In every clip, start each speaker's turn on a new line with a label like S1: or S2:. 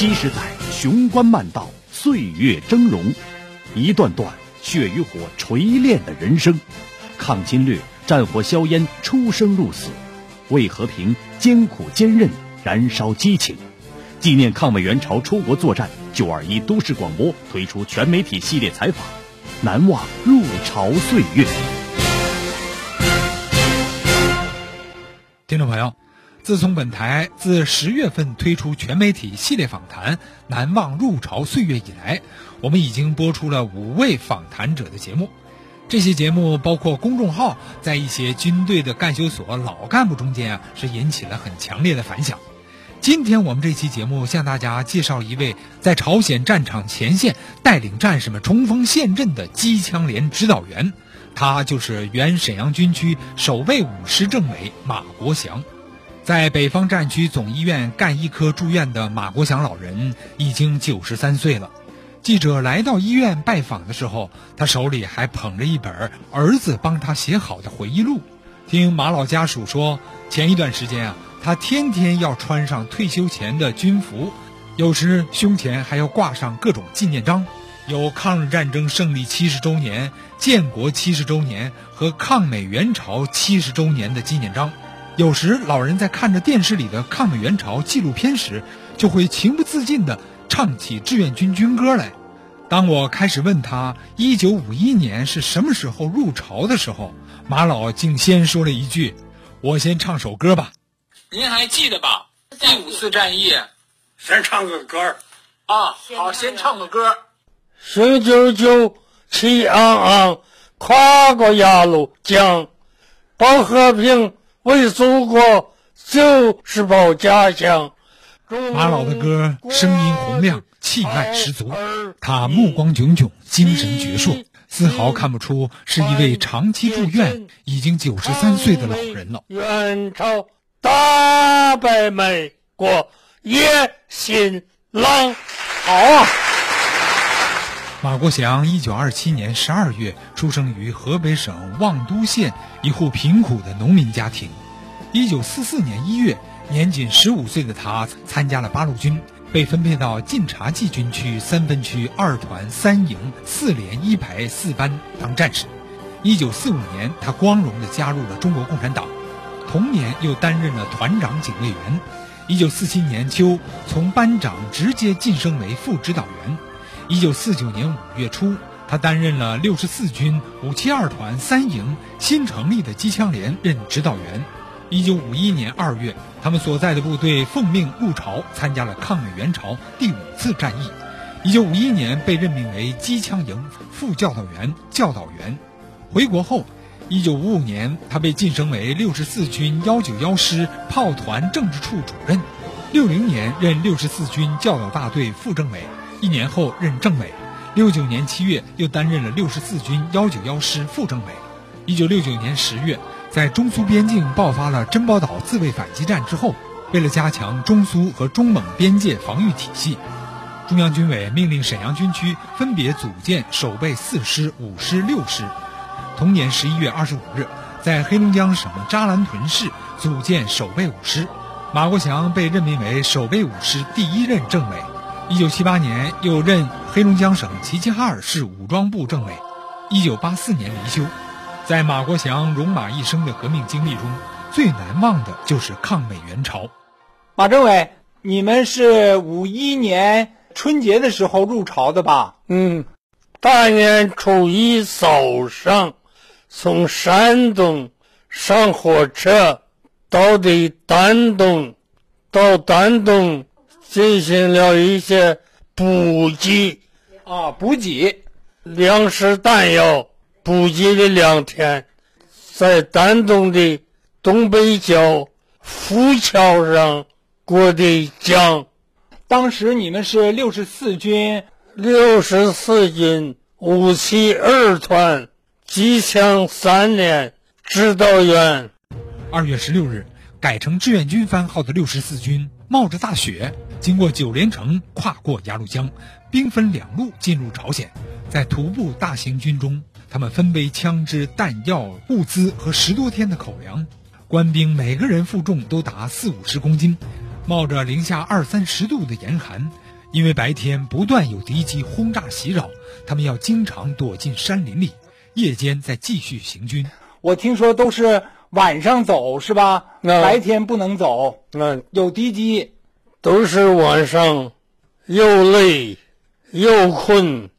S1: 七十载，雄关漫道，岁月峥嵘，一段段血与火锤炼的人生。抗侵略，战火硝烟，出生入死，为和平艰苦坚韧，燃烧激情。纪念抗美援朝出国作战，九二一都市广播推出全媒体系列采访，难忘入朝岁月。
S2: 听众朋友，自从本台自十月份推出全媒体系列访谈《难忘入朝岁月》以来，我们已经播出了五位访谈者的节目。这些节目包括公众号，在一些军队的干休所老干部中间啊，是引起了很强烈的反响。今天我们这期节目向大家介绍一位在朝鲜战场前线带领战士们冲锋陷阵的机枪连指导员。他就是原沈阳军区守备五师政委马国祥，在北方战区总医院干医科住院的马国祥老人已经九十三岁了。记者来到医院拜访的时候，他手里还捧着一本儿子帮他写好的回忆录。听马老家属说，前一段时间啊，他天天要穿上退休前的军服，有时胸前还要挂上各种纪念章。有抗日战争胜利七十周年、建国七十周年和抗美援朝七十周年的纪念章。有时老人在看着电视里的抗美援朝纪录片时，就会情不自禁地唱起志愿军军歌来。当我开始问他一九五一年是什么时候入朝的时候，马老竟先说了一句：“我先唱首歌吧。”
S3: 您还记得吧？第五次战役，
S4: 先唱个歌
S3: 啊，好，先唱个歌。
S4: 雄赳赳，气昂昂，跨过鸭绿江，保和平，为祖国，就是保家乡。
S2: 马老的歌声音洪亮，气派十足，他目光炯炯，精神矍铄，丝毫看不出是一位长期住院、已经九十三岁的老人了。
S4: 元朝打败美国，野心狼，
S2: 好啊！马国祥一九二七年十二月出生于河北省望都县一户贫苦的农民家庭。一九四四年一月，年仅十五岁的他参加了八路军，被分配到晋察冀军区三分区二团三营四连一排四班当战士。一九四五年，他光荣地加入了中国共产党，同年又担任了团长警卫员。一九四七年秋，从班长直接晋升为副指导员。一九四九年五月初，他担任了六十四军五七二团三营新成立的机枪连任指导员。一九五一年二月，他们所在的部队奉命入朝，参加了抗美援朝第五次战役。一九五一年被任命为机枪营副教导员、教导员。回国后，一九五五年他被晋升为六十四军幺九幺师炮团政治处主任。六零年任六十四军教导大队副政委。一年后任政委，六九年七月又担任了六十四军幺九幺师副政委。一九六九年十月，在中苏边境爆发了珍宝岛自卫反击战之后，为了加强中苏和中蒙边界防御体系，中央军委命令沈阳军区分别组建守备四师、五师、六师。同年十一月二十五日，在黑龙江省扎兰屯市组建守备五师，马国祥被任命为守备五师第一任政委。一九七八年，又任黑龙江省齐齐哈尔市武装部政委。一九八四年离休。在马国祥戎马一生的革命经历中，最难忘的就是抗美援朝。
S5: 马政委，你们是五一年春节的时候入朝的吧？
S4: 嗯，大年初一早上，从山东上火车到的丹东，到丹东。进行了一些补给，
S5: 啊，补给
S4: 粮食弹药，补给了两天，在丹东的东北角浮桥上过的江。
S5: 当时你们是六十四军，
S4: 六十四军五七二团机枪三连指导员。
S2: 二月十六日，改成志愿军番号的六十四军冒着大雪。经过九连城，跨过鸭绿江，兵分两路进入朝鲜。在徒步大行军中，他们分背枪支、弹药、物资和十多天的口粮。官兵每个人负重都达四五十公斤，冒着零下二三十度的严寒，因为白天不断有敌机轰炸袭扰，他们要经常躲进山林里，夜间再继续行军。
S5: 我听说都是晚上走是吧？
S4: 那
S5: 白天不能走，
S4: 那
S5: 有敌机。
S4: 都是晚上，又累又困，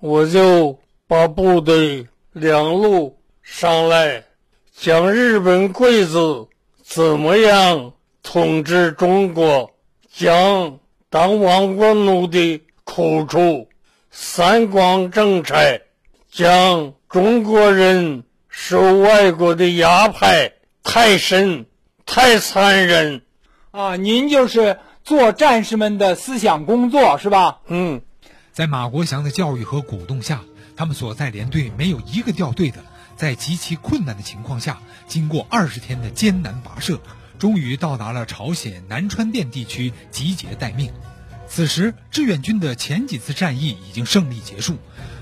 S4: 我就把部队两路上来，讲日本鬼子怎么样统治中国，讲当亡国奴的苦处，三光政策，讲中国人受外国的压迫太深、太残忍。
S5: 啊，您就是做战士们的思想工作是吧？
S4: 嗯。
S2: 在马国祥的教育和鼓动下，他们所在连队没有一个掉队的。在极其困难的情况下，经过二十天的艰难跋涉，终于到达了朝鲜南川店地区集结待命。此时，志愿军的前几次战役已经胜利结束，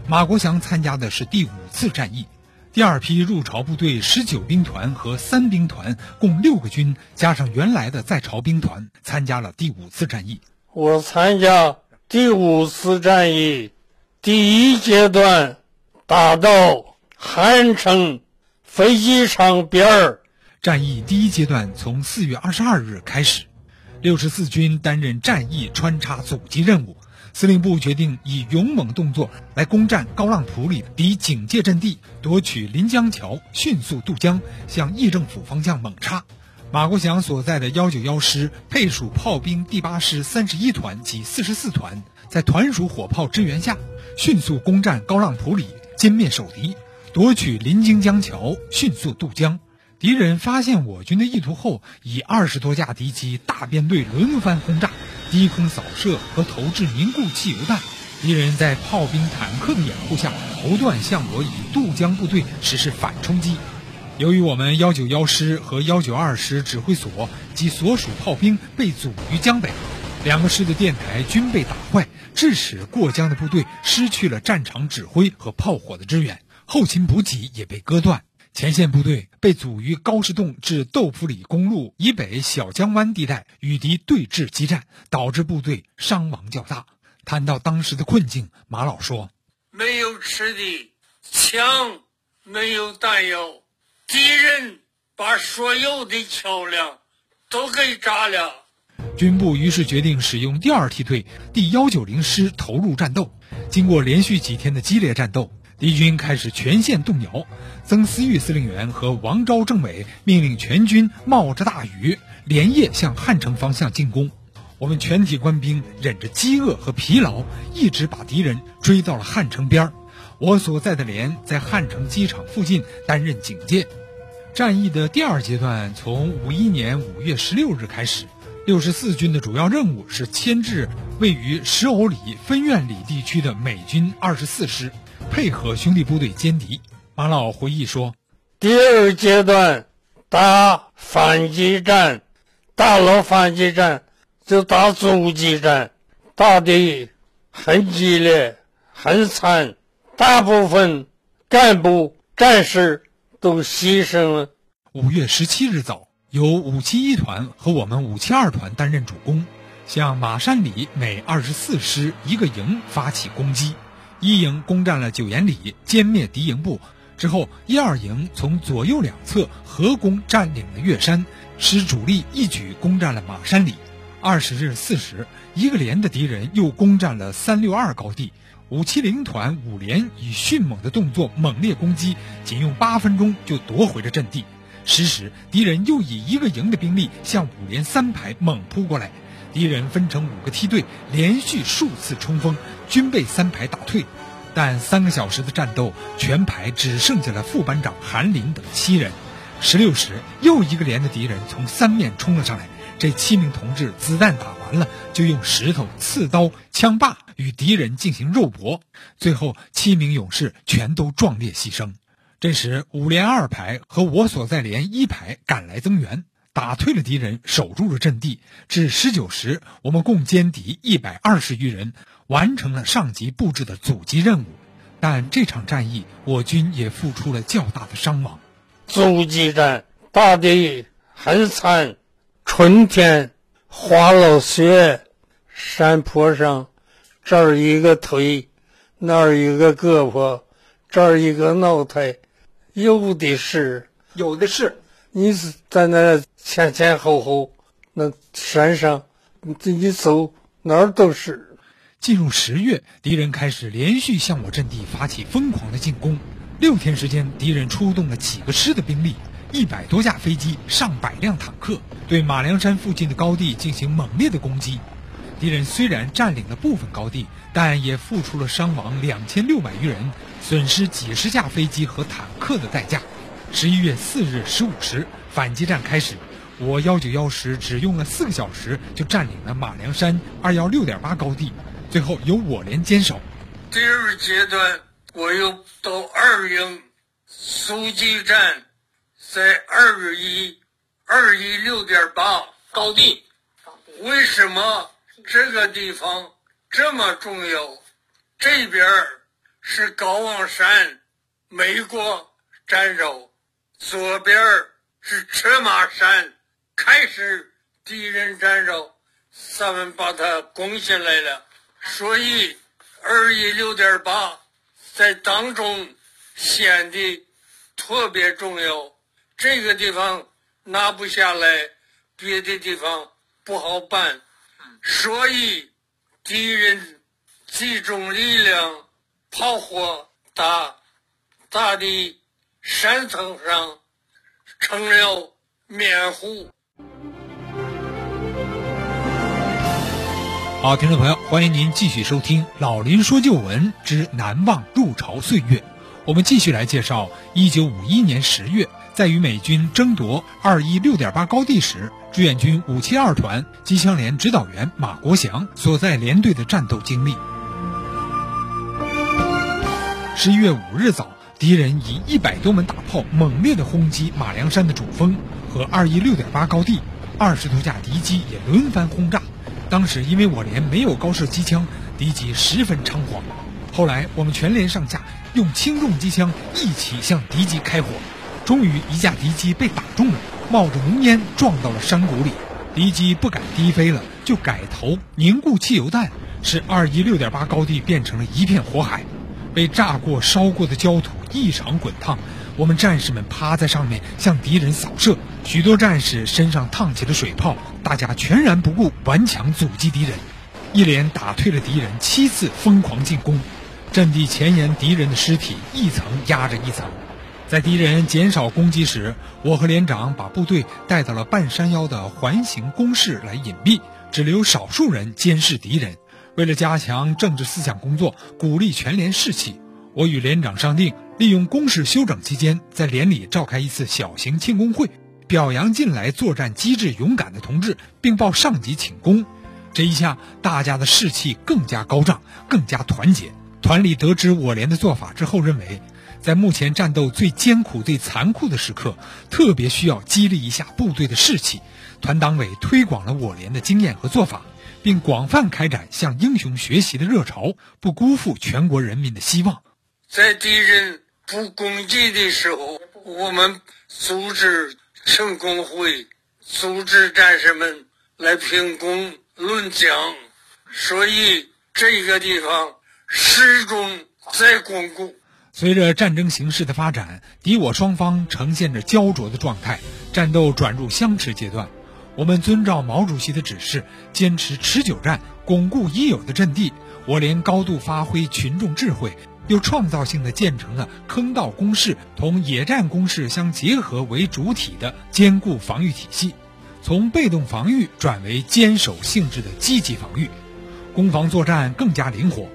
S2: 马国祥参加的是第五次战役。第二批入朝部队十九兵团和三兵团共六个军，加上原来的在朝兵团，参加了第五次战役。
S4: 我参加第五次战役，第一阶段打到韩城飞机场边儿。
S2: 战役第一阶段从四月二十二日开始，六十四军担任战役穿插阻击任务。司令部决定以勇猛动作来攻占高浪浦里敌警戒阵地，夺取临江桥，迅速渡江，向议政府方向猛插。马国祥所在的幺九幺师配属炮兵第八师三十一团及四十四团，在团属火炮支援下，迅速攻占高浪浦里，歼灭守敌，夺取临津江桥，迅速渡江。敌人发现我军的意图后，以二十多架敌机大编队轮番轰炸。低空扫射和投掷凝固汽油弹，敌人在炮兵、坦克的掩护下，不断向我以渡江部队实施反冲击。由于我们幺九幺师和幺九二师指挥所及所属炮兵被阻于江北，两个师的电台均被打坏，致使过江的部队失去了战场指挥和炮火的支援，后勤补给也被割断。前线部队被阻于高士洞至豆腐里公路以北小江湾地带，与敌对峙激战，导致部队伤亡较大。谈到当时的困境，马老说：“
S4: 没有吃的，枪没有弹药，敌人把所有的桥梁都给炸了。”
S2: 军部于是决定使用第二梯队第幺九零师投入战斗。经过连续几天的激烈战斗。敌军开始全线动摇，曾思玉司令员和王昭政委命令全军冒着大雨连夜向汉城方向进攻。我们全体官兵忍着饥饿和疲劳，一直把敌人追到了汉城边儿。我所在的连在汉城机场附近担任警戒。战役的第二阶段从五一年五月十六日开始，六十四军的主要任务是牵制位于石藕里分院里地区的美军二十四师。配合兄弟部队歼敌，马老回忆说：“
S4: 第二阶段打反击战，打了反击战就打阻击战，打的很激烈、很惨，大部分干部战士都牺牲了。”
S2: 五月十七日早，由五七一团和我们五七二团担任主攻，向马山里每二十四师一个营发起攻击。一营攻占了九眼里，歼灭敌营部之后，一二营从左右两侧合攻占领了岳山，使主力一举攻占了马山里。二十日四时，一个连的敌人又攻占了三六二高地，五七零团五连以迅猛的动作猛烈攻击，仅用八分钟就夺回了阵地。十时，敌人又以一个营的兵力向五连三排猛扑过来。敌人分成五个梯队，连续数次冲锋，均被三排打退。但三个小时的战斗，全排只剩下了副班长韩林等七人。十六时，又一个连的敌人从三面冲了上来。这七名同志子弹打完了，就用石头、刺刀、枪把与敌人进行肉搏。最后，七名勇士全都壮烈牺牲。这时，五连二排和我所在连一排赶来增援。打退了敌人，守住了阵地。至十九时，我们共歼敌一百二十余人，完成了上级布置的阻击任务。但这场战役，我军也付出了较大的伤亡。
S4: 阻击战打得很惨，春天滑了雪，山坡上这儿一个腿，那儿一个胳膊，这儿一个脑袋，有的是。
S5: 有的是。
S4: 你是在那前前后后那山上，你自己走哪儿都是。
S2: 进入十月，敌人开始连续向我阵地发起疯狂的进攻。六天时间，敌人出动了几个师的兵力，一百多架飞机，上百辆坦克，对马梁山附近的高地进行猛烈的攻击。敌人虽然占领了部分高地，但也付出了伤亡两千六百余人、损失几十架飞机和坦克的代价。十一月四日十五时，反击战开始。我幺九幺师只用了四个小时就占领了马梁山二幺六点八高地，最后由我连坚守。
S4: 第二阶段，我又到二营阻击战，在二一二一六点八
S3: 高地。
S4: 为什么这个地方这么重要？这边是高望山，美国占守。左边是车马山，开始敌人占着，咱们把它攻下来了。所以二一六点八在当中显得特别重要。这个地方拿不下来，别的地方不好办。所以敌人集中力量，炮火打打的。山层上成了面糊。
S2: 好，听众朋友，欢迎您继续收听《老林说旧闻之难忘入朝岁月》。我们继续来介绍一九五一年十月，在与美军争夺二一六点八高地时，志愿军五七二团机枪连指导员马国祥所在连队的战斗经历。十一月五日早。敌人以一百多门大炮猛烈地轰击马梁山的主峰和二一六点八高地，二十多架敌机也轮番轰炸。当时因为我连没有高射机枪，敌机十分猖狂。后来我们全连上下用轻重机枪一起向敌机开火，终于一架敌机被打中了，冒着浓烟撞到了山谷里。敌机不敢低飞了，就改投凝固汽油弹，使二一六点八高地变成了一片火海。被炸过、烧过的焦土异常滚烫，我们战士们趴在上面向敌人扫射，许多战士身上烫起了水泡，大家全然不顾，顽强阻击敌人，一连打退了敌人七次疯狂进攻。阵地前沿敌人的尸体一层压着一层，在敌人减少攻击时，我和连长把部队带到了半山腰的环形工事来隐蔽，只留少数人监视敌人。为了加强政治思想工作，鼓励全连士气，我与连长商定，利用工事休整期间，在连里召开一次小型庆功会，表扬近来作战机智勇敢的同志，并报上级请功。这一下，大家的士气更加高涨，更加团结。团里得知我连的做法之后，认为，在目前战斗最艰苦、最残酷的时刻，特别需要激励一下部队的士气。团党委推广了我连的经验和做法。并广泛开展向英雄学习的热潮，不辜负全国人民的希望。
S4: 在敌人不攻击的时候，我们组织庆功会，组织战士们来评功论奖，所以这个地方始终在巩固。
S2: 随着战争形势的发展，敌我双方呈现着焦灼的状态，战斗转入相持阶段。我们遵照毛主席的指示，坚持持久战，巩固已有的阵地。我连高度发挥群众智慧，又创造性的建成了坑道工事同野战工事相结合为主体的坚固防御体系，从被动防御转为坚守性质的积极防御，攻防作战更加灵活。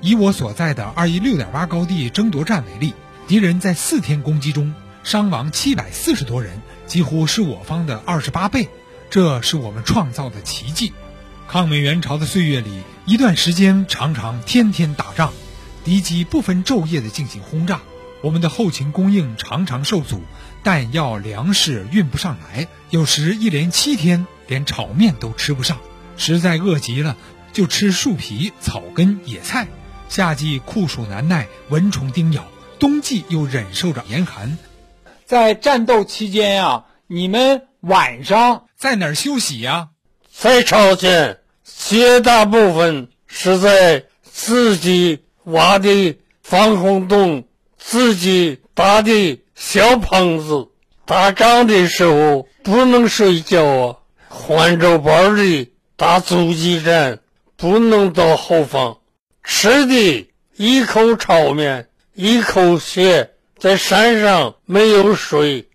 S2: 以我所在的二一六点八高地争夺战为例，敌人在四天攻击中伤亡七百四十多人，几乎是我方的二十八倍。这是我们创造的奇迹。抗美援朝的岁月里，一段时间常常天天打仗，敌机不分昼夜地进行轰炸，我们的后勤供应常常受阻，弹药粮食运不上来，有时一连七天连炒面都吃不上，实在饿极了就吃树皮、草根、野菜。夏季酷暑难耐，蚊虫叮咬；冬季又忍受着严寒。
S5: 在战斗期间呀，你们。晚上
S2: 在哪儿休息呀？
S4: 在朝鲜，绝大部分是在自己挖的防空洞，自己打的小棚子。打仗的时候不能睡觉啊，换着班的打阻击战，不能到后方。吃的一口炒面，一口血，在山上没有水。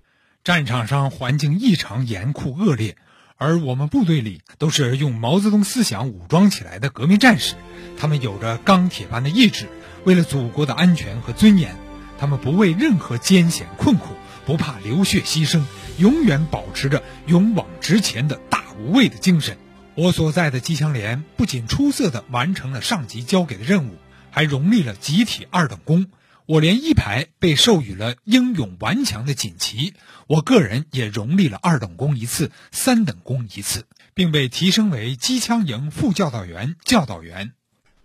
S2: 战场上环境异常严酷恶劣，而我们部队里都是用毛泽东思想武装起来的革命战士，他们有着钢铁般的意志，为了祖国的安全和尊严，他们不畏任何艰险困苦，不怕流血牺牲，永远保持着勇往直前的大无畏的精神。我所在的机枪连不仅出色地完成了上级交给的任务，还荣立了集体二等功。我连一排被授予了英勇顽强的锦旗，我个人也荣立了二等功一次、三等功一次，并被提升为机枪营副教导员、教导员。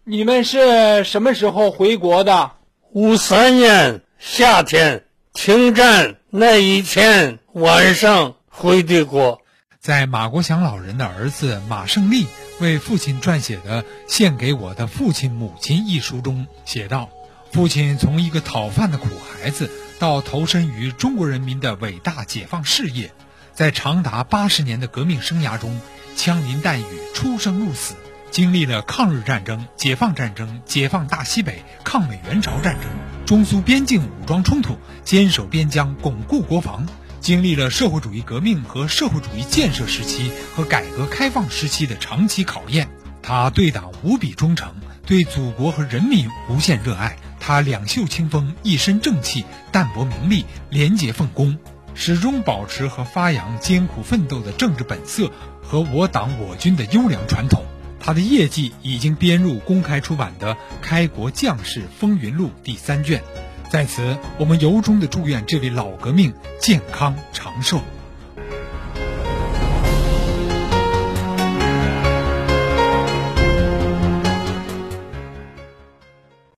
S5: 你们是什么时候回国的？
S4: 五三年夏天停战那一天晚上回的国。
S2: 在马国祥老人的儿子马胜利为父亲撰写的《献给我的父亲母亲》一书中写道。父亲从一个讨饭的苦孩子，到投身于中国人民的伟大解放事业，在长达八十年的革命生涯中，枪林弹雨，出生入死，经历了抗日战争、解放战争、解放大西北、抗美援朝战争、中苏边境武装冲突，坚守边疆，巩固国防，经历了社会主义革命和社会主义建设时期和改革开放时期的长期考验。他对党无比忠诚，对祖国和人民无限热爱。他两袖清风，一身正气，淡泊名利，廉洁奉公，始终保持和发扬艰苦奋斗的政治本色和我党我军的优良传统。他的业绩已经编入公开出版的《开国将士风云录》第三卷。在此，我们由衷的祝愿这位老革命健康长寿。